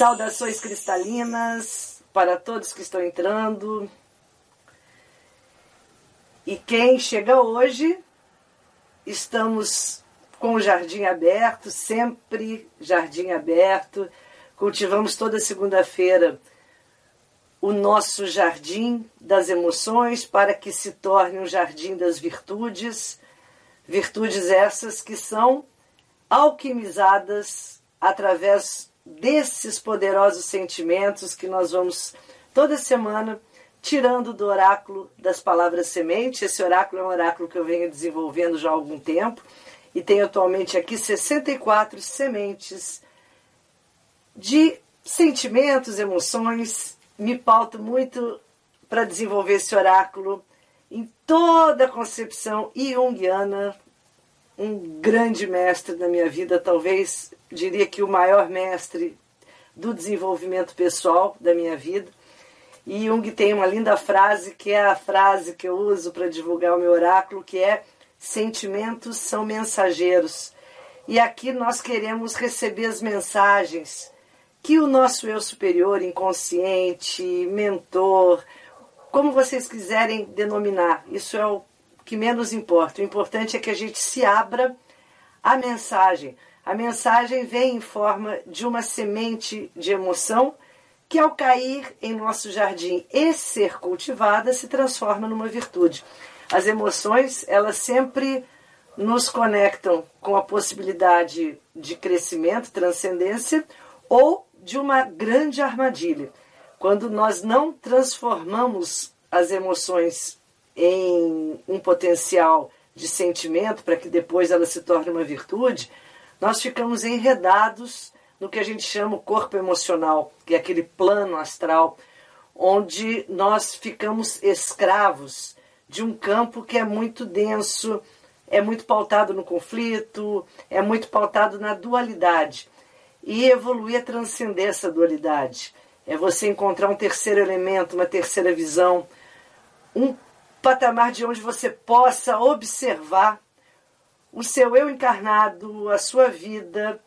Saudações cristalinas para todos que estão entrando. E quem chega hoje, estamos com o jardim aberto, sempre jardim aberto. Cultivamos toda segunda-feira o nosso jardim das emoções para que se torne um jardim das virtudes, virtudes essas que são alquimizadas através desses poderosos sentimentos que nós vamos toda semana tirando do oráculo das palavras semente. Esse oráculo é um oráculo que eu venho desenvolvendo já há algum tempo e tenho atualmente aqui 64 sementes de sentimentos, emoções. Me pauto muito para desenvolver esse oráculo em toda a concepção junguiana, um grande mestre da minha vida, talvez diria que o maior mestre do desenvolvimento pessoal da minha vida. E Jung tem uma linda frase, que é a frase que eu uso para divulgar o meu oráculo, que é sentimentos são mensageiros. E aqui nós queremos receber as mensagens que o nosso eu superior, inconsciente, mentor, como vocês quiserem denominar, isso é o que menos importa. O importante é que a gente se abra à mensagem. A mensagem vem em forma de uma semente de emoção que, ao cair em nosso jardim e ser cultivada, se transforma numa virtude. As emoções, elas sempre nos conectam com a possibilidade de crescimento, transcendência ou de uma grande armadilha. Quando nós não transformamos as emoções em um potencial de sentimento para que depois ela se torne uma virtude, nós ficamos enredados no que a gente chama o corpo emocional, que é aquele plano astral, onde nós ficamos escravos de um campo que é muito denso, é muito pautado no conflito, é muito pautado na dualidade. E evoluir é transcender essa dualidade. É você encontrar um terceiro elemento, uma terceira visão, um patamar de onde você possa observar o seu eu encarnado, a sua vida,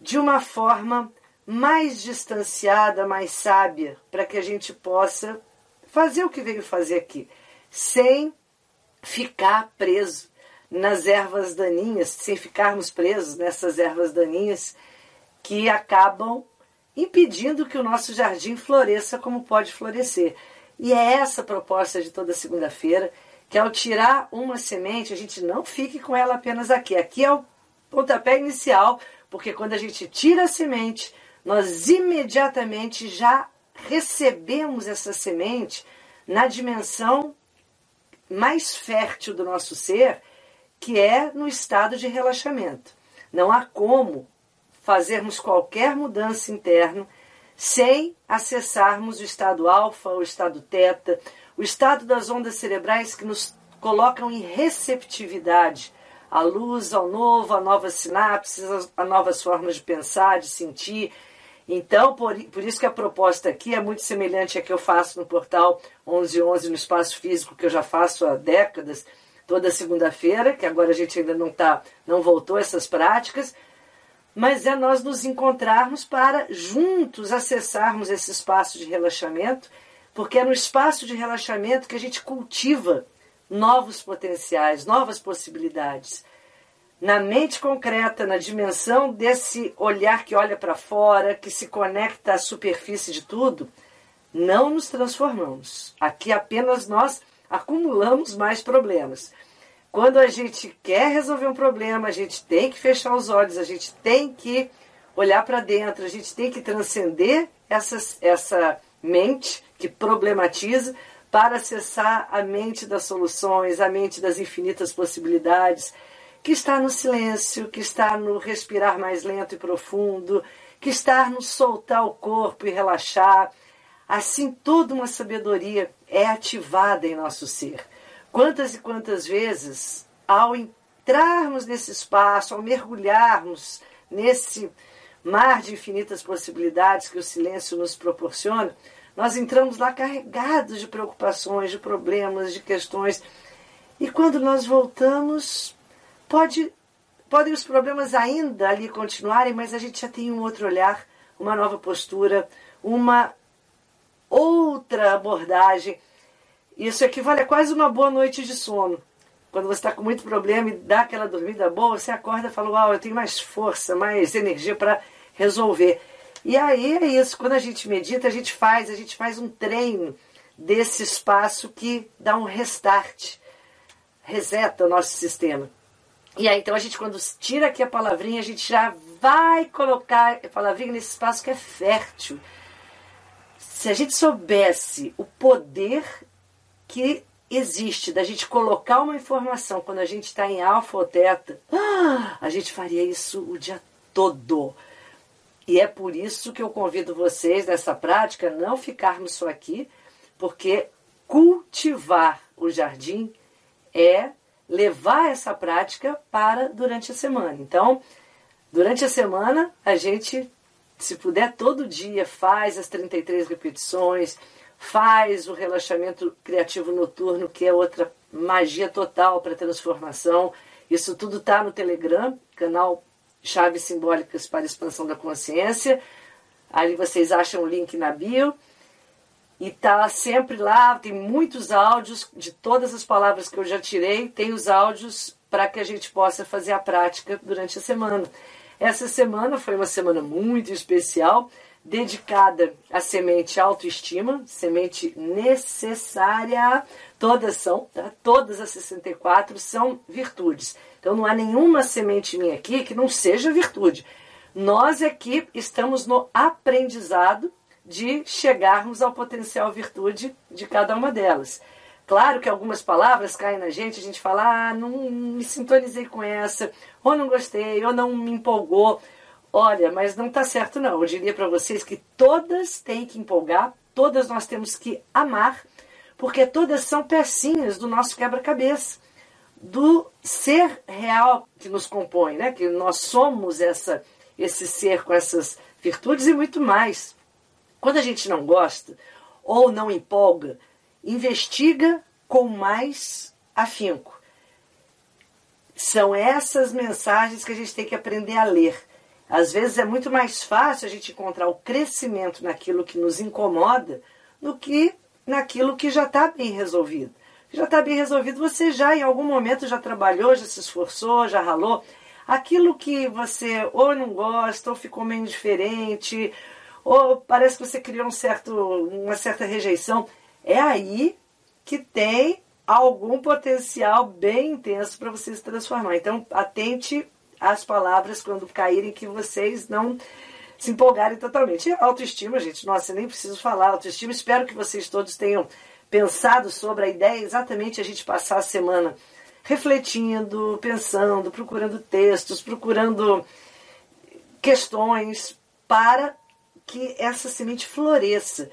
de uma forma mais distanciada, mais sábia, para que a gente possa fazer o que veio fazer aqui, sem ficar preso nas ervas daninhas, sem ficarmos presos nessas ervas daninhas que acabam impedindo que o nosso jardim floresça como pode florescer. E é essa a proposta de toda segunda-feira, que ao tirar uma semente, a gente não fique com ela apenas aqui. Aqui é o pontapé inicial, porque quando a gente tira a semente, nós imediatamente já recebemos essa semente na dimensão mais fértil do nosso ser, que é no estado de relaxamento. Não há como fazermos qualquer mudança interna sem acessarmos o estado alfa, o estado teta, o estado das ondas cerebrais que nos colocam em receptividade à luz, ao novo, a novas sinapses, a novas formas de pensar, de sentir. Então, por, por isso que a proposta aqui é muito semelhante à que eu faço no portal 1111 no espaço físico, que eu já faço há décadas, toda segunda-feira, que agora a gente ainda não tá, não voltou essas práticas, mas é nós nos encontrarmos para juntos acessarmos esse espaço de relaxamento, porque é no espaço de relaxamento que a gente cultiva novos potenciais, novas possibilidades. Na mente concreta, na dimensão desse olhar que olha para fora, que se conecta à superfície de tudo, não nos transformamos. Aqui apenas nós acumulamos mais problemas. Quando a gente quer resolver um problema, a gente tem que fechar os olhos, a gente tem que olhar para dentro, a gente tem que transcender essa, essa mente que problematiza para acessar a mente das soluções, a mente das infinitas possibilidades, que está no silêncio, que está no respirar mais lento e profundo, que está no soltar o corpo e relaxar. assim toda uma sabedoria é ativada em nosso ser. Quantas e quantas vezes, ao entrarmos nesse espaço, ao mergulharmos nesse mar de infinitas possibilidades que o silêncio nos proporciona, nós entramos lá carregados de preocupações, de problemas, de questões. E quando nós voltamos, pode, podem os problemas ainda ali continuarem, mas a gente já tem um outro olhar, uma nova postura, uma outra abordagem. Isso equivale a quase uma boa noite de sono. Quando você está com muito problema e dá aquela dormida boa, você acorda e fala: Uau, eu tenho mais força, mais energia para resolver. E aí é isso, quando a gente medita, a gente faz, a gente faz um treino desse espaço que dá um restart, reseta o nosso sistema. E aí então a gente quando tira aqui a palavrinha, a gente já vai colocar a palavrinha nesse espaço que é fértil. Se a gente soubesse o poder que existe da gente colocar uma informação quando a gente está em alfa ou teta, a gente faria isso o dia todo. E é por isso que eu convido vocês nessa prática não ficarmos só aqui, porque cultivar o jardim é levar essa prática para durante a semana. Então, durante a semana, a gente, se puder, todo dia faz as 33 repetições, faz o relaxamento criativo noturno, que é outra magia total para transformação. Isso tudo está no Telegram, canal chaves simbólicas para expansão da consciência. Ali vocês acham o link na bio. E tá sempre lá, tem muitos áudios de todas as palavras que eu já tirei, tem os áudios para que a gente possa fazer a prática durante a semana. Essa semana foi uma semana muito especial, dedicada à semente autoestima, semente necessária. Todas são, tá? todas as 64 são virtudes. Então não há nenhuma semente minha aqui que não seja virtude. Nós aqui estamos no aprendizado de chegarmos ao potencial virtude de cada uma delas. Claro que algumas palavras caem na gente, a gente fala, ah, não me sintonizei com essa, ou não gostei, ou não me empolgou. Olha, mas não está certo não. Eu diria para vocês que todas têm que empolgar, todas nós temos que amar, porque todas são pecinhas do nosso quebra-cabeça do ser real que nos compõe, né? que nós somos essa, esse ser com essas virtudes e muito mais. Quando a gente não gosta ou não empolga, investiga com mais afinco. São essas mensagens que a gente tem que aprender a ler. Às vezes é muito mais fácil a gente encontrar o crescimento naquilo que nos incomoda do que naquilo que já está bem resolvido já está bem resolvido. Você já em algum momento já trabalhou, já se esforçou, já ralou. Aquilo que você ou não gosta, ou ficou meio indiferente, ou parece que você criou um certo, uma certa rejeição, é aí que tem algum potencial bem intenso para você se transformar. Então, atente às palavras quando caírem que vocês não se empolgarem totalmente. E autoestima, gente, nossa, nem preciso falar autoestima. Espero que vocês todos tenham pensado sobre a ideia exatamente a gente passar a semana refletindo, pensando, procurando textos, procurando questões para que essa semente floresça.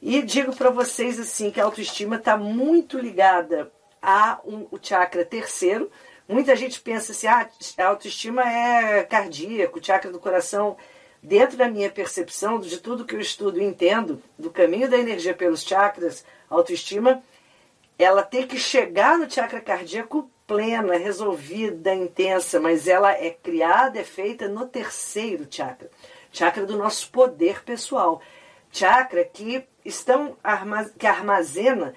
E digo para vocês assim que a autoestima está muito ligada a um, o chakra terceiro. Muita gente pensa assim, ah, a autoestima é cardíaco, o chakra do coração. Dentro da minha percepção, de tudo que eu estudo e entendo, do caminho da energia pelos chakras, autoestima, ela tem que chegar no chakra cardíaco plena, resolvida, intensa, mas ela é criada, é feita no terceiro chakra, chakra do nosso poder pessoal, chakra que estão que armazena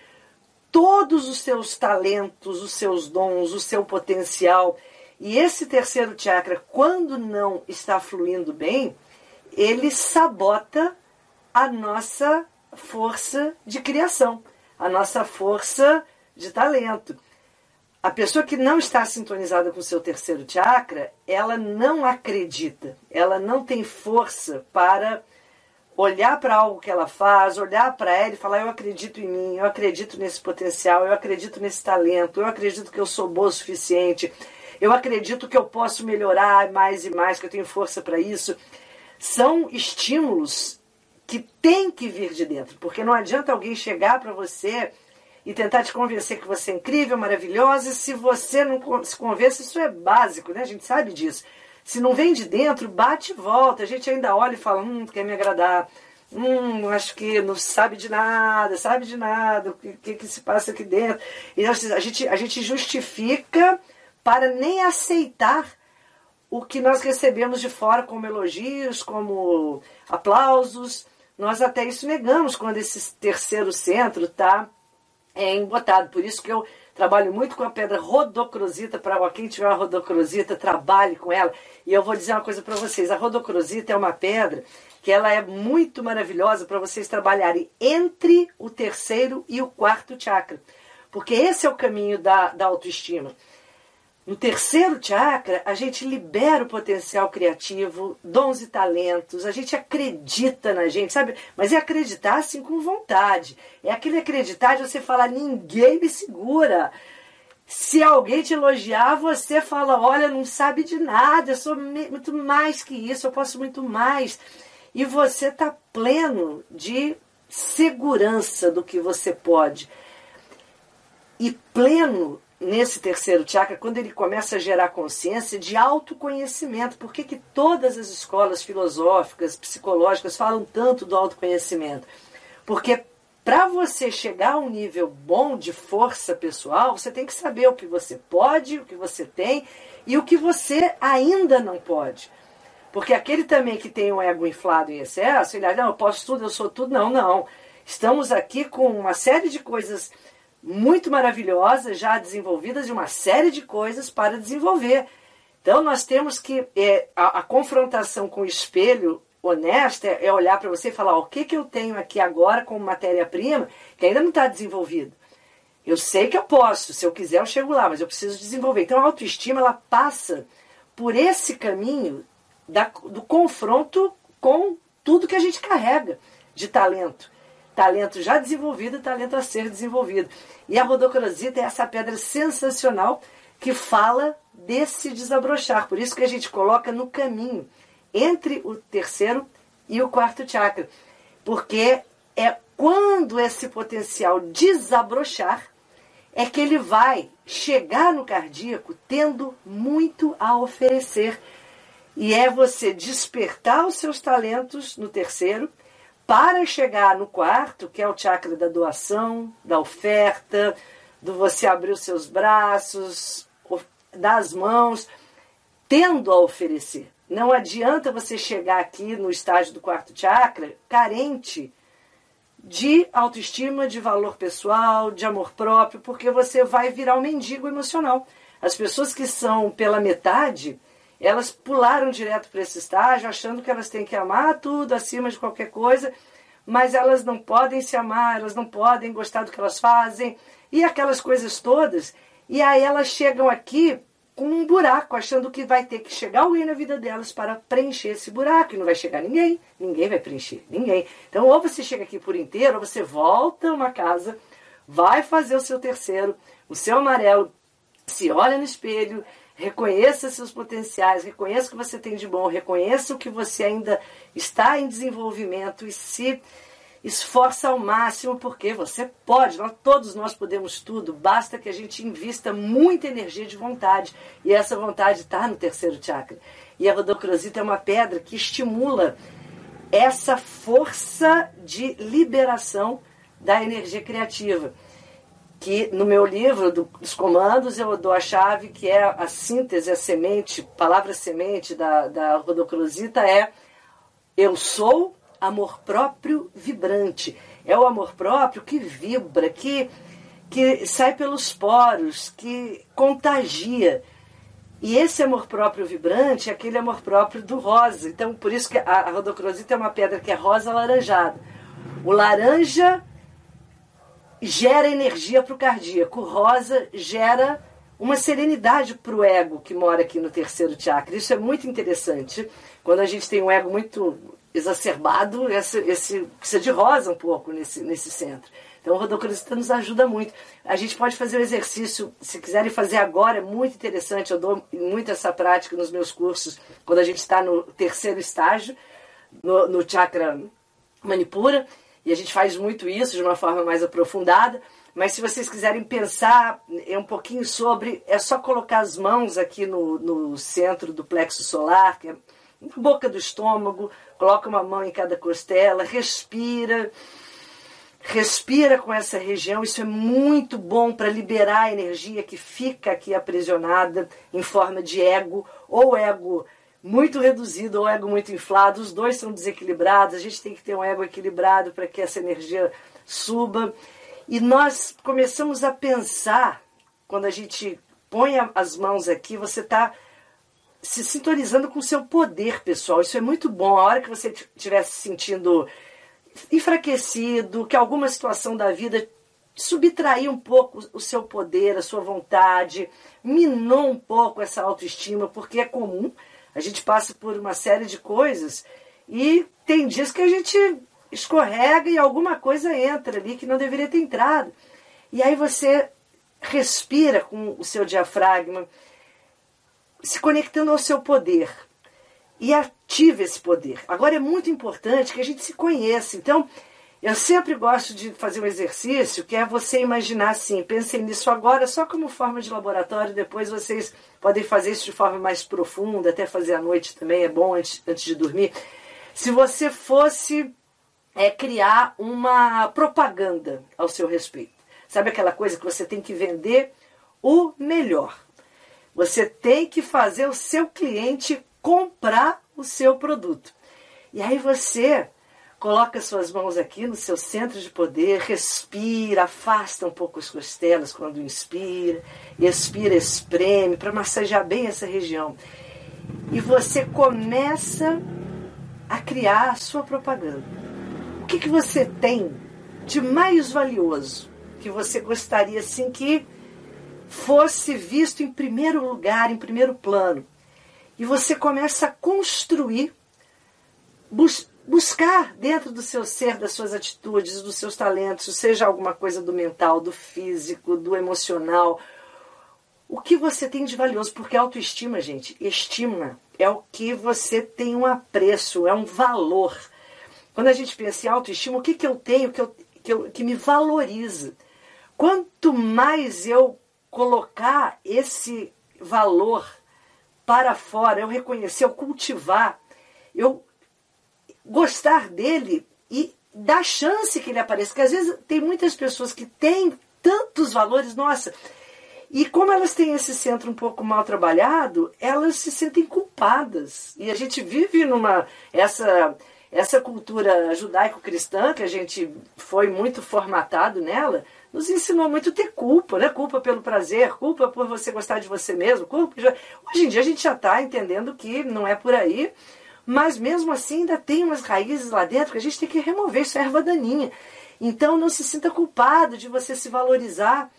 todos os seus talentos, os seus dons, o seu potencial. E esse terceiro chakra, quando não está fluindo bem, ele sabota a nossa força de criação, a nossa força de talento. A pessoa que não está sintonizada com o seu terceiro chakra, ela não acredita, ela não tem força para olhar para algo que ela faz, olhar para ela e falar: Eu acredito em mim, eu acredito nesse potencial, eu acredito nesse talento, eu acredito que eu sou boa o suficiente, eu acredito que eu posso melhorar mais e mais, que eu tenho força para isso. São estímulos que tem que vir de dentro, porque não adianta alguém chegar para você e tentar te convencer que você é incrível, maravilhosa, e se você não se convence, isso é básico, né? A gente sabe disso. Se não vem de dentro, bate e volta. A gente ainda olha e fala, hum, quer me agradar. Hum, acho que não sabe de nada, sabe de nada, o que, que, que se passa aqui dentro. E a gente, a gente justifica para nem aceitar o que nós recebemos de fora como elogios, como aplausos. Nós até isso negamos quando esse terceiro centro está é, embotado. Por isso que eu trabalho muito com a pedra rodocrosita, para quem tiver uma rodocrosita, trabalhe com ela. E eu vou dizer uma coisa para vocês, a rodocrosita é uma pedra que ela é muito maravilhosa para vocês trabalharem entre o terceiro e o quarto chakra. Porque esse é o caminho da, da autoestima. No terceiro chakra, a gente libera o potencial criativo, dons e talentos, a gente acredita na gente, sabe? Mas é acreditar assim com vontade. É aquele acreditar de você falar, ninguém me segura. Se alguém te elogiar, você fala, olha, não sabe de nada, eu sou muito mais que isso, eu posso muito mais. E você está pleno de segurança do que você pode. E pleno nesse terceiro chakra, quando ele começa a gerar consciência de autoconhecimento. Por que, que todas as escolas filosóficas, psicológicas falam tanto do autoconhecimento? Porque para você chegar a um nível bom de força pessoal, você tem que saber o que você pode, o que você tem e o que você ainda não pode. Porque aquele também que tem um ego inflado em excesso, ele diz, não, eu posso tudo, eu sou tudo. Não, não. Estamos aqui com uma série de coisas muito maravilhosas, já desenvolvidas, e uma série de coisas para desenvolver. Então nós temos que. É, a, a, confrontação com o espelho honesta é, olhar para você e falar: o que, que eu tenho aqui agora como matéria-prima que ainda não está desenvolvido. Eu sei que eu posso, se eu quiser eu chego lá, mas eu preciso desenvolver. Então a autoestima ela passa por esse caminho da, do confronto com tudo que a gente carrega de talento talento já desenvolvido e talento a ser desenvolvido. E a rodocrosita é essa pedra sensacional que fala desse desabrochar. Por isso que a gente coloca no caminho entre o terceiro e o quarto chakra. Porque é quando esse potencial desabrochar é que ele vai chegar no cardíaco tendo muito a oferecer. E é você despertar os seus talentos no terceiro para chegar no quarto, que é o chakra da doação, da oferta, do você abrir os seus braços, das mãos, tendo a oferecer. Não adianta você chegar aqui no estágio do quarto chakra carente de autoestima, de valor pessoal, de amor próprio, porque você vai virar um mendigo emocional. As pessoas que são pela metade, elas pularam direto para esse estágio, achando que elas têm que amar tudo acima de qualquer coisa, mas elas não podem se amar, elas não podem gostar do que elas fazem, e aquelas coisas todas. E aí elas chegam aqui com um buraco, achando que vai ter que chegar alguém na vida delas para preencher esse buraco, e não vai chegar ninguém, ninguém vai preencher, ninguém. Então, ou você chega aqui por inteiro, ou você volta uma casa, vai fazer o seu terceiro, o seu amarelo, se olha no espelho, Reconheça seus potenciais, reconheça o que você tem de bom, reconheça o que você ainda está em desenvolvimento e se esforça ao máximo, porque você pode, nós, todos nós podemos tudo, basta que a gente invista muita energia de vontade. E essa vontade está no terceiro chakra. E a rodocrosita é uma pedra que estimula essa força de liberação da energia criativa que no meu livro do, dos comandos eu dou a chave que é a síntese, a semente, palavra semente da, da rodocrosita é eu sou amor próprio vibrante. É o amor próprio que vibra, que, que sai pelos poros, que contagia. E esse amor próprio vibrante é aquele amor próprio do rosa. Então, por isso que a, a é uma pedra que é rosa alaranjada. O laranja gera energia para o cardíaco. Rosa gera uma serenidade para o ego que mora aqui no terceiro chakra. Isso é muito interessante. Quando a gente tem um ego muito exacerbado, esse, esse precisa de rosa um pouco nesse, nesse centro. Então, o rodocrosita nos ajuda muito. A gente pode fazer o exercício, se quiserem fazer agora, é muito interessante. Eu dou muito essa prática nos meus cursos, quando a gente está no terceiro estágio, no, no chakra Manipura, e a gente faz muito isso de uma forma mais aprofundada. Mas se vocês quiserem pensar é um pouquinho sobre, é só colocar as mãos aqui no, no centro do plexo solar, que é na boca do estômago, coloca uma mão em cada costela, respira, respira com essa região. Isso é muito bom para liberar a energia que fica aqui aprisionada em forma de ego, ou ego muito reduzido ou ego muito inflado. Os dois são desequilibrados. A gente tem que ter um ego equilibrado para que essa energia suba. E nós começamos a pensar, quando a gente põe as mãos aqui, você está se sintonizando com o seu poder pessoal. Isso é muito bom. A hora que você estiver se sentindo enfraquecido, que alguma situação da vida subtraiu um pouco o seu poder, a sua vontade, minou um pouco essa autoestima, porque é comum. A gente passa por uma série de coisas e tem dias que a gente escorrega e alguma coisa entra ali que não deveria ter entrado. E aí você respira com o seu diafragma, se conectando ao seu poder. E ativa esse poder. Agora é muito importante que a gente se conheça. Então, eu sempre gosto de fazer um exercício que é você imaginar assim, pensem nisso agora só como forma de laboratório, depois vocês podem fazer isso de forma mais profunda, até fazer à noite também, é bom antes, antes de dormir. Se você fosse é criar uma propaganda ao seu respeito. Sabe aquela coisa que você tem que vender o melhor? Você tem que fazer o seu cliente comprar o seu produto. E aí você coloca suas mãos aqui no seu centro de poder, respira, afasta um pouco as costelas quando inspira, expira, espreme para massagear bem essa região. E você começa a criar a sua propaganda que, que você tem de mais valioso que você gostaria assim que fosse visto em primeiro lugar, em primeiro plano? E você começa a construir, buscar dentro do seu ser, das suas atitudes, dos seus talentos, seja alguma coisa do mental, do físico, do emocional, o que você tem de valioso, porque autoestima, gente, estima é o que você tem um apreço, é um valor. Quando a gente pensa em autoestima, o que, que eu tenho que, eu, que, eu, que me valoriza? Quanto mais eu colocar esse valor para fora, eu reconhecer, eu cultivar, eu gostar dele e dar chance que ele apareça. Porque às vezes tem muitas pessoas que têm tantos valores, nossa, e como elas têm esse centro um pouco mal trabalhado, elas se sentem culpadas. E a gente vive numa essa essa cultura judaico-cristã, que a gente foi muito formatado nela, nos ensinou muito a ter culpa, né? Culpa pelo prazer, culpa por você gostar de você mesmo. Culpa... Hoje em dia a gente já está entendendo que não é por aí, mas mesmo assim ainda tem umas raízes lá dentro que a gente tem que remover, isso é erva daninha. Então não se sinta culpado de você se valorizar.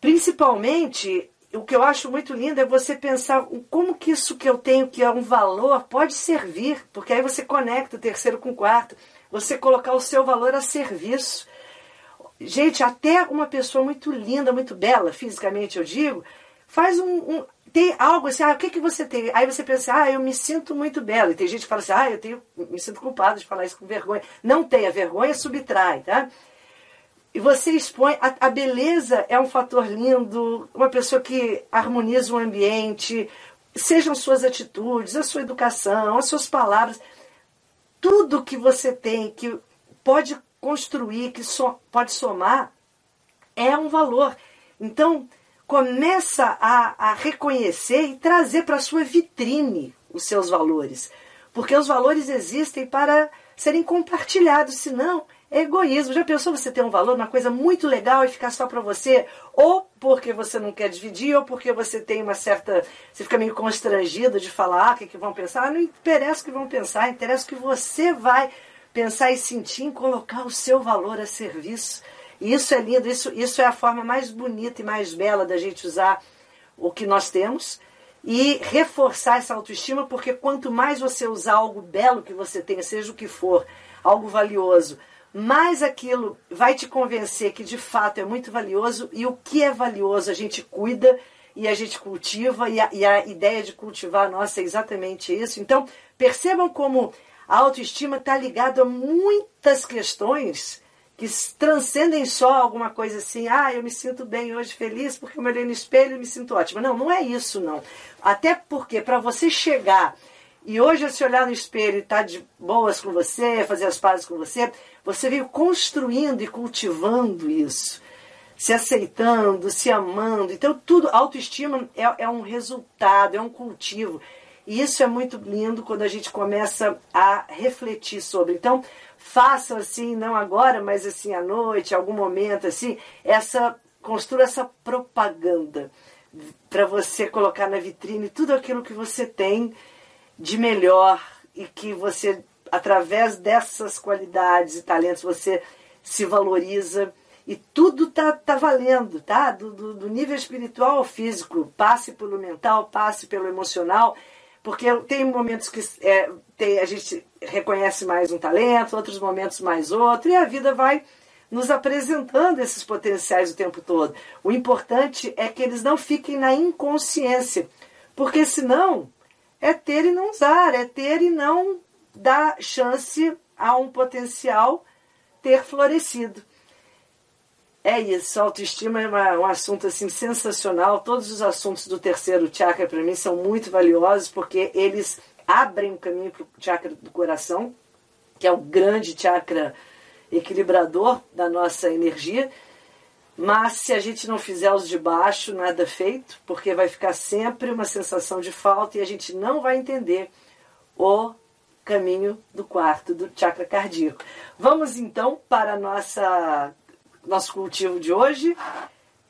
Principalmente o que eu acho muito lindo é você pensar como que isso que eu tenho, que é um valor, pode servir, porque aí você conecta o terceiro com o quarto, você colocar o seu valor a serviço. Gente, até uma pessoa muito linda, muito bela, fisicamente eu digo, faz um, um tem algo assim, ah, o que, que você tem? Aí você pensa, ah, eu me sinto muito bela. E tem gente que fala assim, ah, eu tenho, me sinto culpado de falar isso com vergonha. Não tenha vergonha, subtrai, tá? E você expõe. A, a, beleza é um fator lindo, uma pessoa que harmoniza o ambiente, sejam suas atitudes, a sua educação, as suas palavras. Tudo que você tem que pode construir, que so, pode somar, é um valor. Então, começa a, a reconhecer e trazer para a sua vitrine os seus valores. Porque os valores existem para serem compartilhados, senão é egoísmo. Já pensou você ter um valor, uma coisa muito legal e ficar só para você? Ou porque você não quer dividir, ou porque você tem uma certa. Você fica meio constrangido de falar ah, o que, que vão pensar. Ah, não interessa o que vão pensar, interessa o que você vai pensar e sentir em colocar o seu valor a serviço. Isso é lindo, isso, isso é a forma mais bonita e mais bela da gente usar o que nós temos e reforçar essa autoestima, porque quanto mais você usar algo belo que você tenha, seja o que for, algo valioso, mais aquilo vai te convencer que de fato é muito valioso e o que é valioso a gente cuida e a gente cultiva e a, e a ideia de cultivar nossa é exatamente isso. Então percebam como A autoestima está ligada a muitas questões que transcendem só alguma coisa assim, ah, eu me sinto bem hoje, feliz, porque eu me olhei no espelho e me sinto ótima. Não, não é isso, não. Até porque para você chegar e hoje se olhar no espelho e estar tá de boas com você, fazer as pazes com você, você veio construindo e cultivando isso, se aceitando, se amando. Então, tudo, autoestima é, é um resultado, é um cultivo. E isso é muito lindo quando a gente começa a refletir sobre. Então, façam assim, não agora, mas assim à noite, algum momento assim, essa construa essa propaganda para você colocar na vitrine tudo aquilo que você tem de melhor e que você através dessas qualidades e talentos você se valoriza e tudo tá, tá valendo, tá? Do, do, do nível espiritual ao físico, passe pelo mental, passe pelo emocional porque tem momentos que é, tem, a gente reconhece mais um talento, outros momentos mais outro, e a vida vai nos apresentando esses potenciais o tempo todo. O importante é que eles não fiquem na inconsciência, porque senão é ter e não usar, é ter e não dar chance a um potencial ter florescido. É isso, autoestima é uma, um assunto assim sensacional. Todos os assuntos do terceiro chakra para mim são muito valiosos porque eles abrem o caminho para o chakra do coração, que é o grande chakra equilibrador da nossa energia. Mas se a gente não fizer os de baixo, nada feito, porque vai ficar sempre uma sensação de falta e a gente não vai entender o caminho do quarto do chakra cardíaco. Vamos então para nossa nosso cultivo de hoje.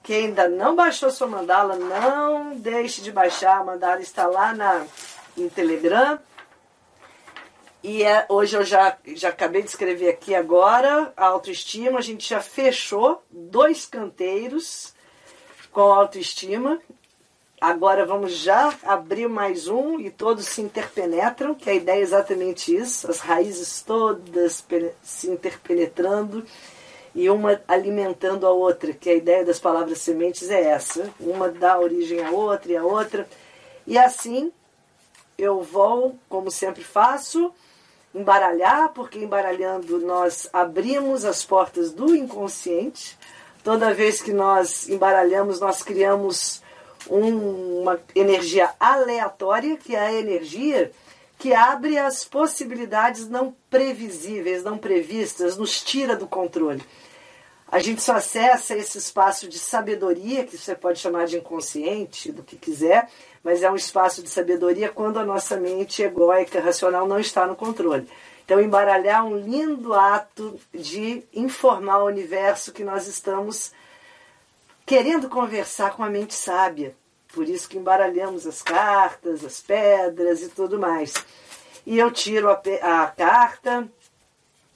Quem ainda não baixou sua mandala, não deixe de baixar. A mandala está lá na, no Telegram. E é, hoje eu já, já acabei de escrever aqui agora a autoestima. A gente já fechou dois canteiros com autoestima. Agora vamos já abrir mais um e todos se interpenetram, que a ideia é exatamente isso, as raízes todas se interpenetrando e uma alimentando a outra, que a ideia das palavras sementes é essa. Uma dá origem à outra e a outra. E assim eu vou, como sempre faço, embaralhar, porque embaralhando nós abrimos as portas do inconsciente. Toda vez que nós embaralhamos, nós criamos um, uma energia aleatória, que é a energia que abre as possibilidades não previsíveis, não previstas, nos tira do controle. A gente só acessa esse espaço de sabedoria, que você pode chamar de inconsciente, do que quiser, mas é um espaço de sabedoria quando a nossa mente egóica, racional, não está no controle. Então, embaralhar um lindo ato de informar o universo que nós estamos querendo conversar com a mente sábia. Por isso que embaralhamos as cartas, as pedras e tudo mais. E eu tiro a, a carta,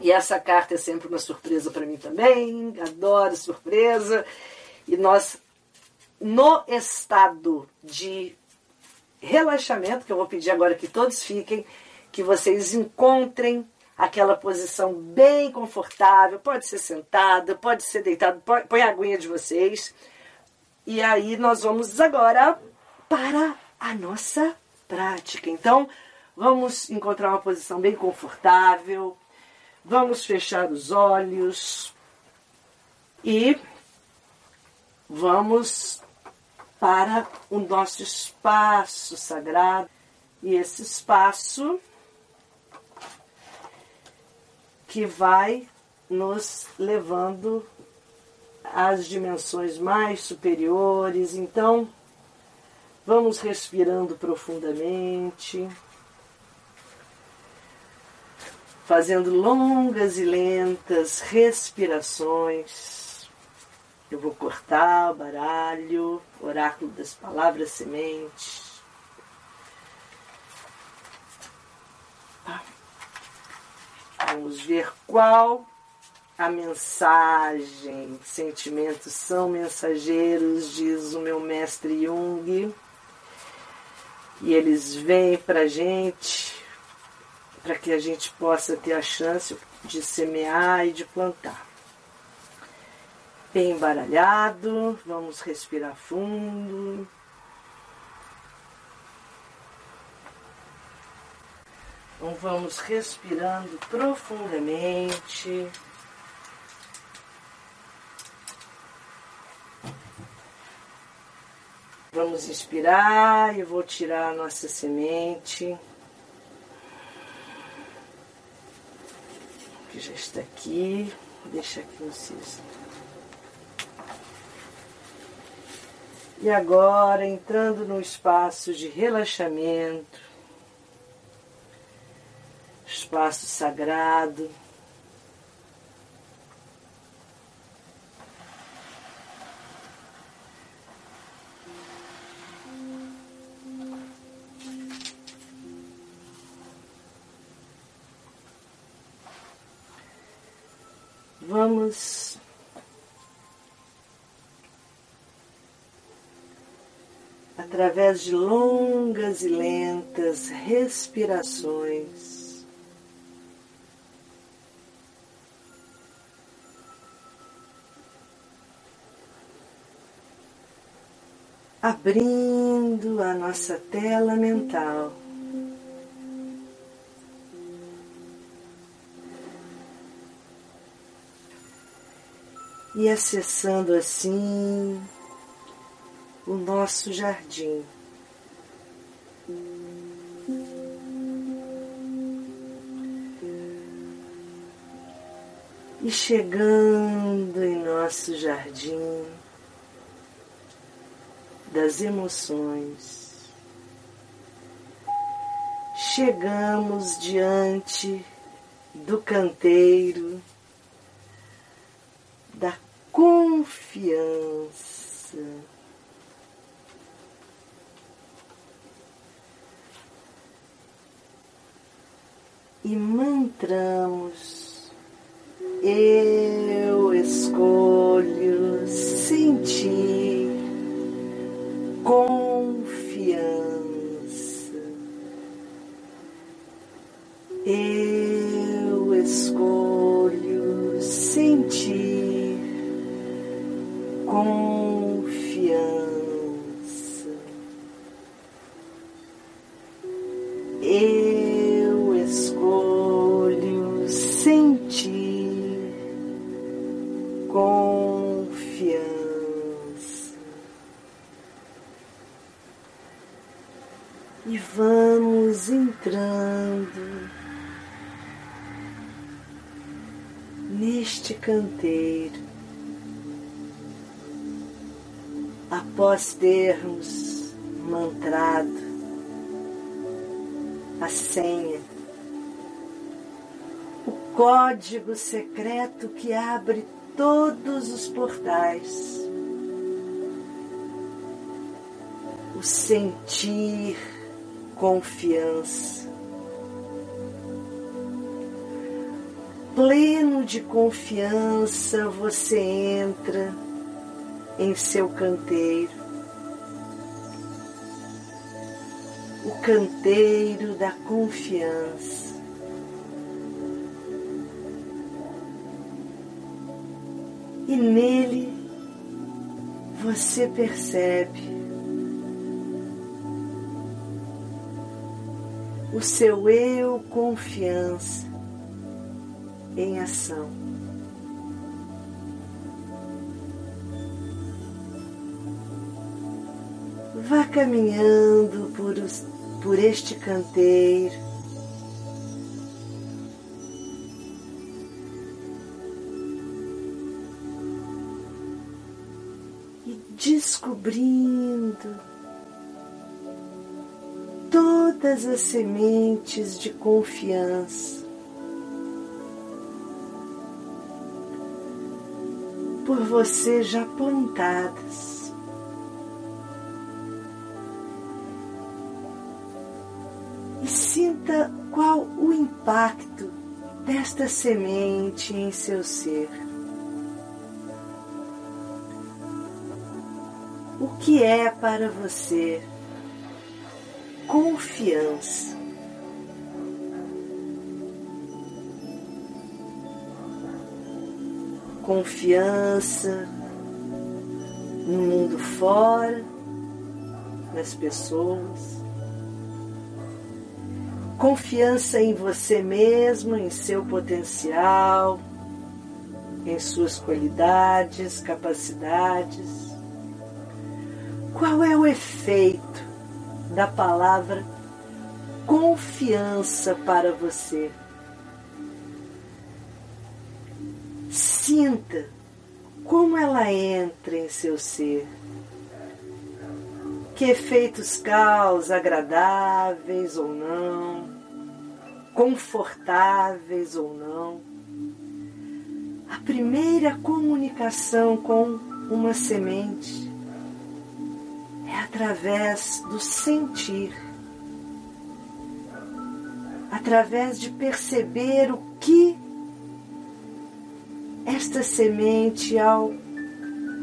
e essa carta é sempre uma surpresa para mim também, adoro surpresa. E nós, no estado de relaxamento, que eu vou pedir agora que todos fiquem, que vocês encontrem aquela posição bem confortável, pode ser sentada, pode ser deitado, põe a aguinha de vocês. E aí nós vamos agora para a nossa prática. Então, vamos encontrar uma posição bem confortável, Vamos fechar os olhos e vamos para o nosso espaço sagrado. E esse espaço que vai nos levando às dimensões mais superiores. Então, vamos respirando profundamente. Fazendo longas e lentas respirações. Eu vou cortar o baralho, oráculo das palavras sementes. Vamos ver qual a mensagem. Sentimentos são mensageiros, diz o meu mestre Jung. E eles vêm para gente para que a gente possa ter a chance de semear e de plantar. Bem embaralhado, vamos respirar fundo. Então vamos respirando profundamente. Vamos inspirar e vou tirar a nossa semente. Que já está aqui. Deixa aqui no cisto. E agora entrando no espaço de relaxamento, espaço sagrado. Através de longas e lentas respirações. Abrindo a nossa tela mental. e acessando assim o nosso jardim. E chegando em nosso jardim das emoções, chegamos diante do canteiro da confiança. E mantramos, eu escolho sentir após termos mantrado a senha, o código secreto que abre todos os portais, o sentir confiança. Pleno de confiança, você entra em seu canteiro. Canteiro da confiança. E nele você percebe o seu eu confiança em ação. Vá caminhando por, os, por este canteiro. E descobrindo todas as sementes de confiança. Por você já plantadas. Impacto desta semente em seu ser. O que é para você confiança? Confiança no mundo fora, nas pessoas confiança em você mesmo, em seu potencial, em suas qualidades, capacidades. Qual é o efeito da palavra confiança para você? Sinta como ela entra em seu ser. Que efeitos causa, agradáveis ou não, confortáveis ou não. A primeira comunicação com uma semente é através do sentir, através de perceber o que esta semente, ao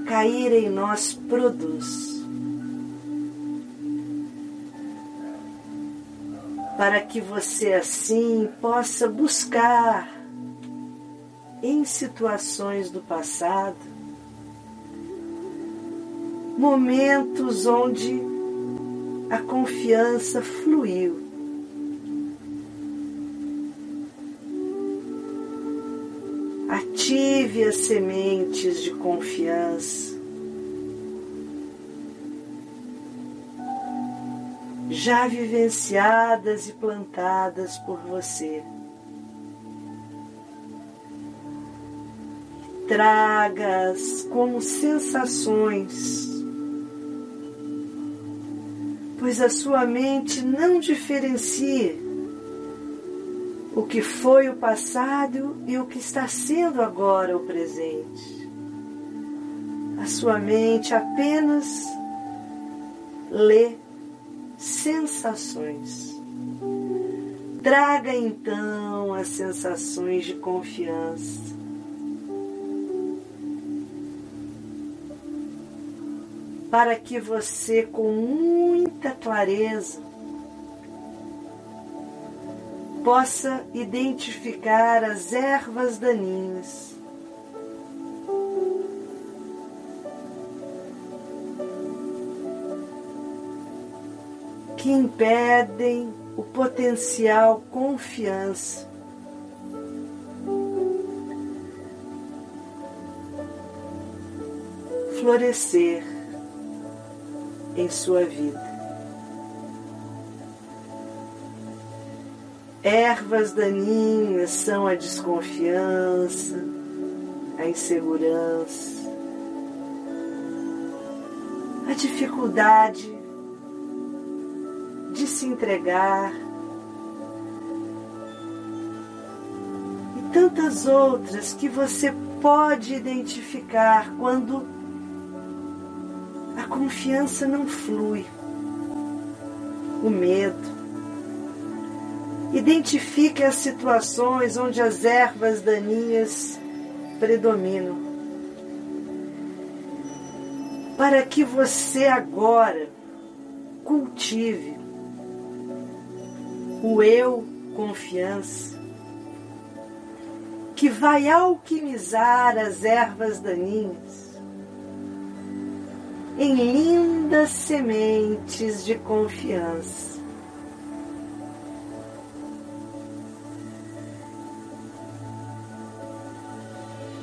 cair em nós, produz. Para que você assim possa buscar em situações do passado momentos onde a confiança fluiu Ative as sementes de confiança. Já vivenciadas e plantadas por você. Tragas como sensações, pois a sua mente não diferencia o que foi o passado e o que está sendo agora o presente. A sua mente apenas lê sensações. Traga então as sensações de confiança. Para que você, com muita clareza, possa identificar as ervas daninhas. Que impedem o potencial confiança. Florescer em sua vida. Ervas daninhas são a desconfiança, a insegurança, a dificuldade de se entregar e tantas outras que você pode identificar quando a confiança não flui, o medo, Identifique as situações onde as ervas daninhas predominam. Para que você agora cultive o eu confiança, que vai alquimizar as ervas daninhas em lindas sementes de confiança.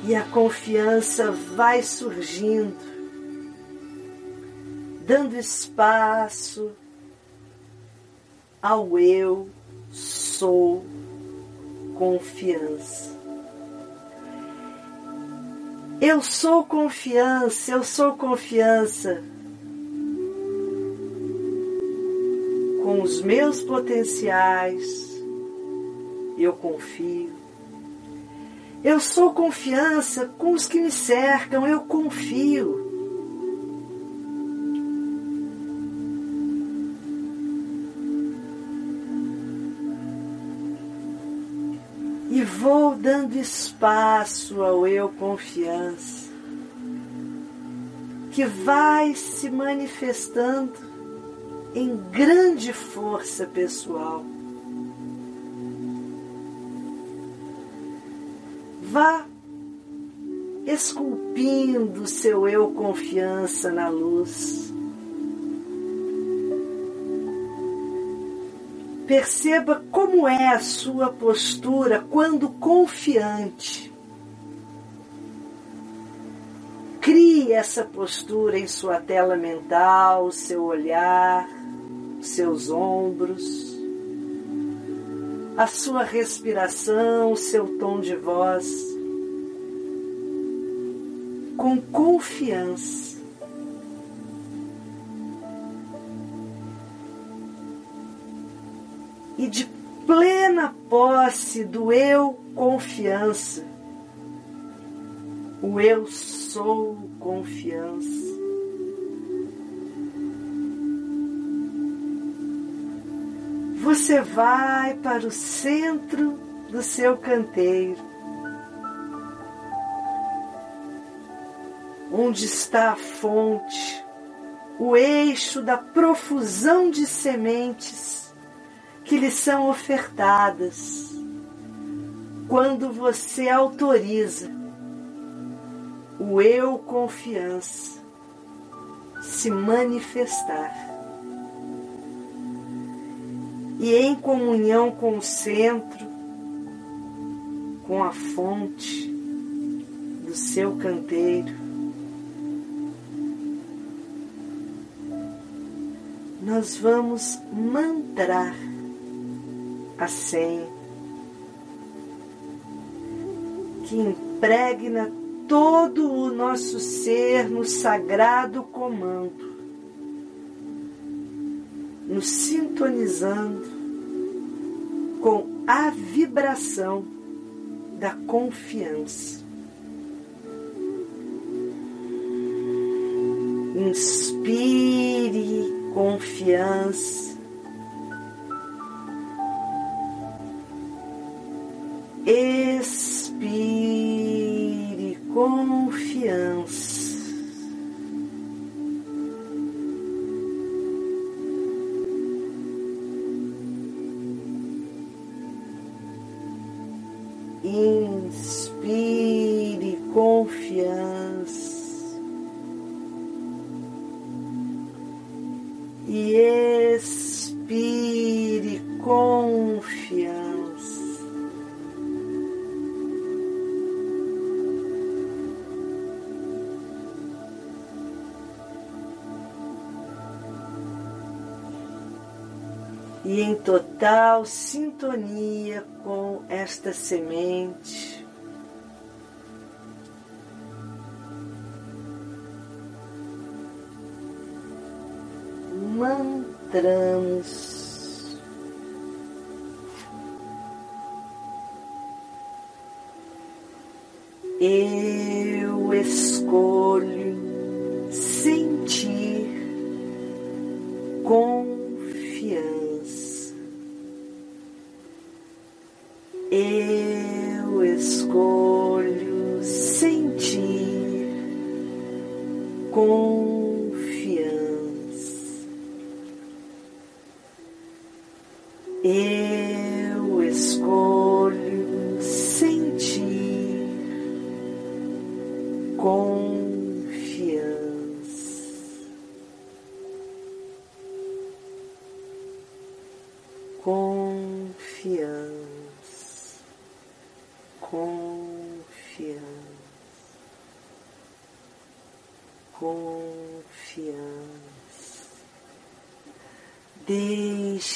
e a confiança vai surgindo, dando espaço ao eu sou confiança. Eu sou confiança, eu sou confiança com os meus potenciais, eu confio. Eu sou confiança com os que me cercam, eu confio. Vou dando espaço ao eu confiança, que vai se manifestando em grande força pessoal. Vá esculpindo seu eu confiança na luz. Perceba como é a sua postura quando confiante. Crie essa postura em sua tela mental, seu olhar, seus ombros, a sua respiração, o seu tom de voz. Com confiança. E de plena posse do eu confiança. O eu sou confiança. Você vai para o centro do seu canteiro, onde está a fonte, o eixo da profusão de sementes que lhe são ofertadas quando você autoriza o eu confiança se manifestar. E em comunhão com o centro, com a fonte do seu canteiro, nós vamos mantrar a senha que impregna todo o nosso ser no sagrado comando, nos sintonizando com a vibração da confiança. Inspire confiança confiança. Total sintonia com esta semente. Mantramos.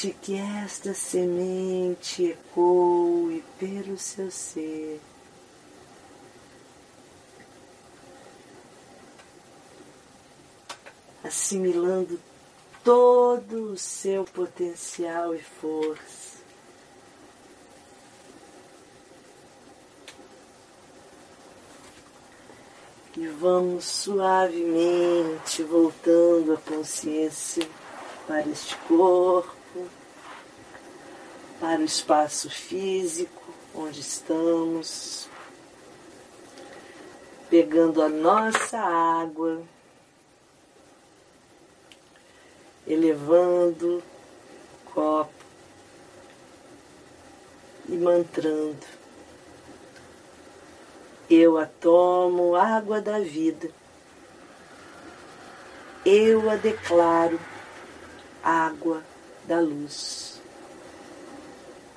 Deixe que esta semente ecoe pelo seu ser. Assimilando todo o seu potencial e força. E vamos suavemente voltando a consciência para este corpo, para o espaço físico onde estamos, pegando a nossa água, elevando o copo e mantrando. Eu a tomo água da vida. Eu a declaro água da luz.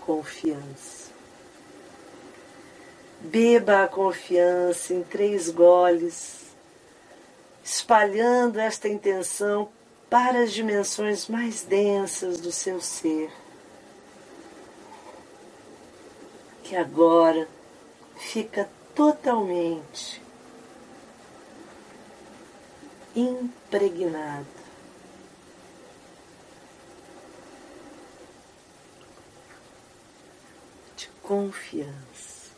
confiança. Beba a confiança em três goles, espalhando esta intenção para as dimensões mais densas do seu ser. Que agora fica totalmente impregnado confiança.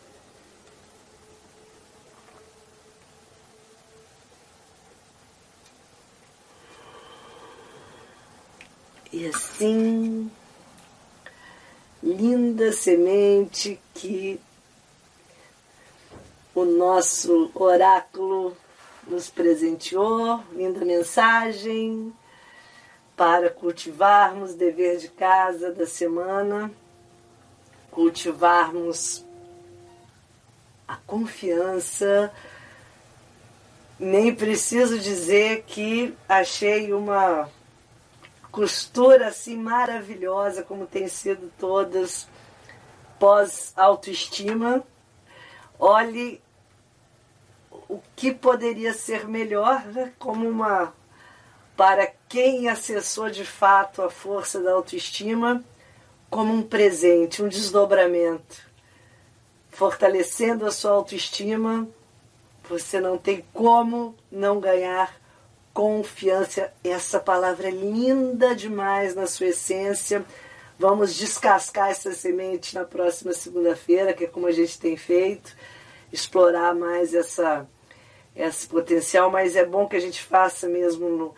E assim, linda semente que o nosso oráculo nos presenteou, linda mensagem para cultivarmos dever de casa da semana, cultivarmos a confiança. Nem preciso dizer que achei uma costura assim maravilhosa, como tem sido todas pós-autoestima. Olhe o que poderia ser melhor, né? como uma para quem acessou de fato a força da autoestima, como um presente, um desdobramento, fortalecendo a sua autoestima, você não tem como não ganhar confiança. Essa palavra é linda demais na sua essência. Vamos descascar essa semente na próxima segunda-feira, que é como a gente tem feito, explorar mais essa esse potencial, mas é bom que a gente faça mesmo no,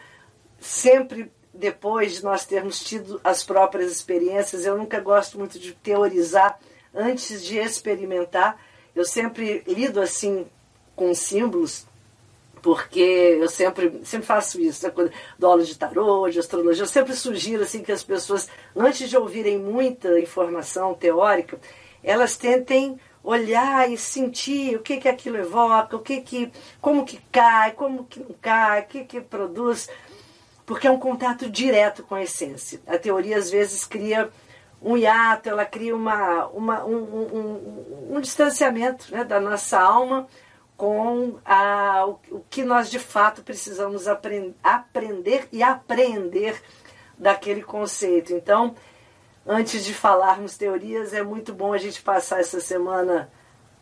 sempre depois de nós termos tido as próprias experiências. Eu nunca gosto muito de teorizar antes de experimentar. Eu sempre lido assim com símbolos, porque eu sempre, sempre faço isso, né? do aula de tarô, de astrologia, eu sempre sugiro assim que as pessoas, antes de ouvirem muita informação teórica, elas tentem olhar e sentir o que que aquilo evoca, o que que, como que cai, como que não cai, o que que produz, porque é um contato direto com a essência. A teoria às vezes cria um hiato, ela cria uma, uma um, um, um, um distanciamento né, da nossa alma com a, o, o que nós de fato precisamos aprend, aprender e aprender daquele conceito. Então, antes de falarmos teorias, é muito bom a gente passar essa semana,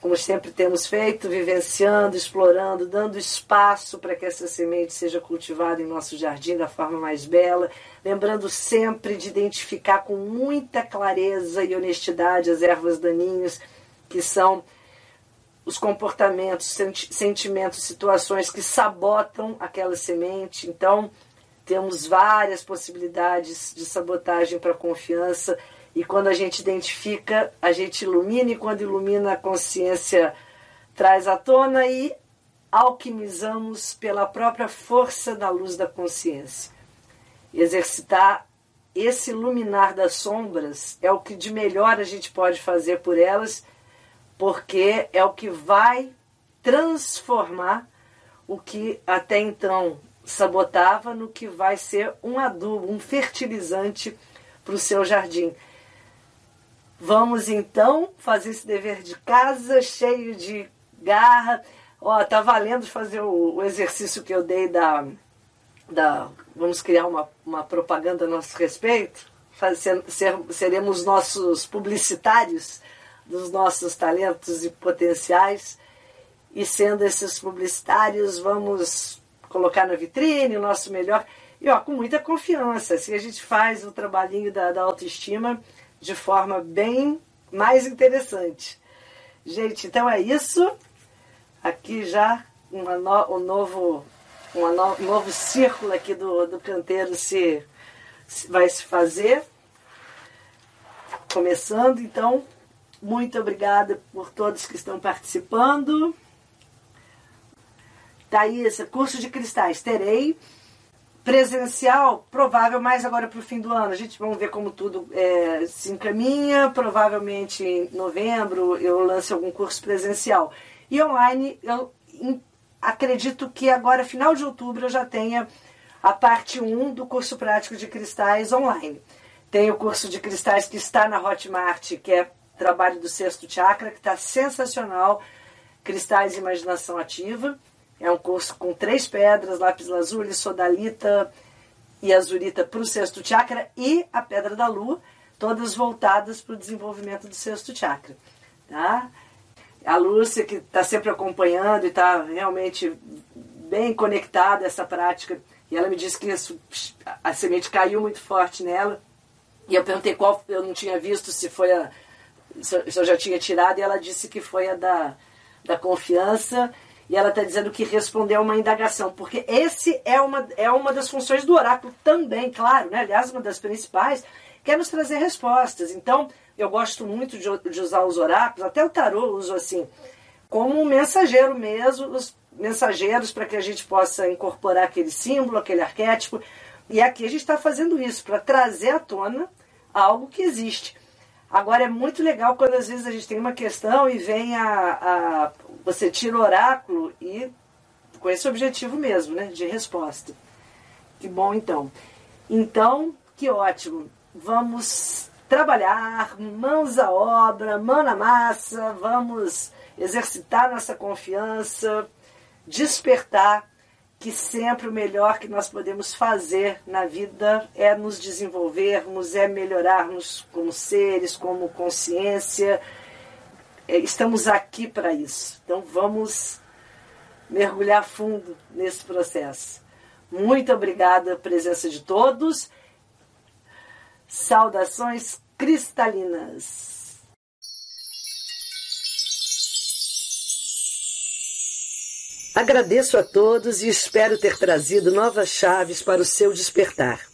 como sempre temos feito, vivenciando, explorando, dando espaço para que essa semente seja cultivada em nosso jardim da forma mais bela, lembrando sempre de identificar com muita clareza e honestidade as ervas daninhas, que são os comportamentos, sentimentos, situações que sabotam aquela semente. Então, temos várias possibilidades de sabotagem para a confiança e quando a gente identifica, a gente ilumina e quando ilumina a consciência traz à tona e alquimizamos pela própria força da luz da consciência. Exercitar esse iluminar das sombras é o que de melhor a gente pode fazer por elas, porque é o que vai transformar o que até então sabotava no que vai ser um adubo, um fertilizante para o seu jardim. Vamos então fazer esse dever de casa cheio de garra. Ó, tá valendo fazer o, o exercício que eu dei da, da. Vamos criar uma, uma propaganda a nosso respeito? Ser, seremos nossos publicitários dos nossos talentos e potenciais. E sendo esses publicitários, vamos colocar na vitrine o nosso melhor. E ó, com muita confiança. Assim a gente faz o trabalhinho da, da autoestima de forma bem mais interessante. Gente, então é isso. Aqui já uma no, um novo um no, novo círculo aqui do, do canteiro se, se vai se fazer. Começando, então, muito obrigada por todos que estão participando. Thaís, curso de cristais, terei. Presencial, provável mais agora para o fim do ano. A gente vamos ver como tudo é, se encaminha. Provavelmente em novembro eu lance algum curso presencial. E online, eu acredito que agora, final de outubro, eu já tenha a parte 1 do curso prático de cristais online. Tem o curso de cristais que está na Hotmart, que é trabalho do sexto chakra, que está sensacional. Cristais Imaginação Ativa. É um curso com três pedras, lápis lazuli, sodalita e azurita para o sexto chakra e a pedra da lua, todas voltadas para o desenvolvimento do sexto chakra. Tá? A Lúcia, que está sempre acompanhando e está realmente bem conectada a essa prática, e ela me disse que isso, a semente caiu muito forte nela. E eu perguntei qual eu não tinha visto, se foi a. se eu já tinha tirado, e ela disse que foi a da, da confiança e ela está dizendo que respondeu uma indagação, porque esse é uma, é uma das funções do oráculo também, claro, né? aliás, uma das principais, que é nos trazer respostas. Então, eu gosto muito de, de usar os oráculos, até o tarô uso assim, como um mensageiro mesmo, os mensageiros para que a gente possa incorporar aquele símbolo, aquele arquétipo. E aqui a gente está fazendo isso, para trazer à tona algo que existe. Agora é muito legal quando às vezes a gente tem uma questão e vem a, a você tira o oráculo e com esse objetivo mesmo, né, de resposta. Que bom então. Então, que ótimo. Vamos trabalhar, mãos à obra, mão na massa, vamos exercitar nossa confiança, despertar que sempre o melhor que nós podemos fazer na vida é nos desenvolvermos, é melhorarmos como seres, como consciência. Estamos aqui para isso. Então vamos mergulhar fundo nesse processo. Muito obrigada pela presença de todos. Saudações cristalinas. Agradeço a todos e espero ter trazido novas chaves para o seu despertar.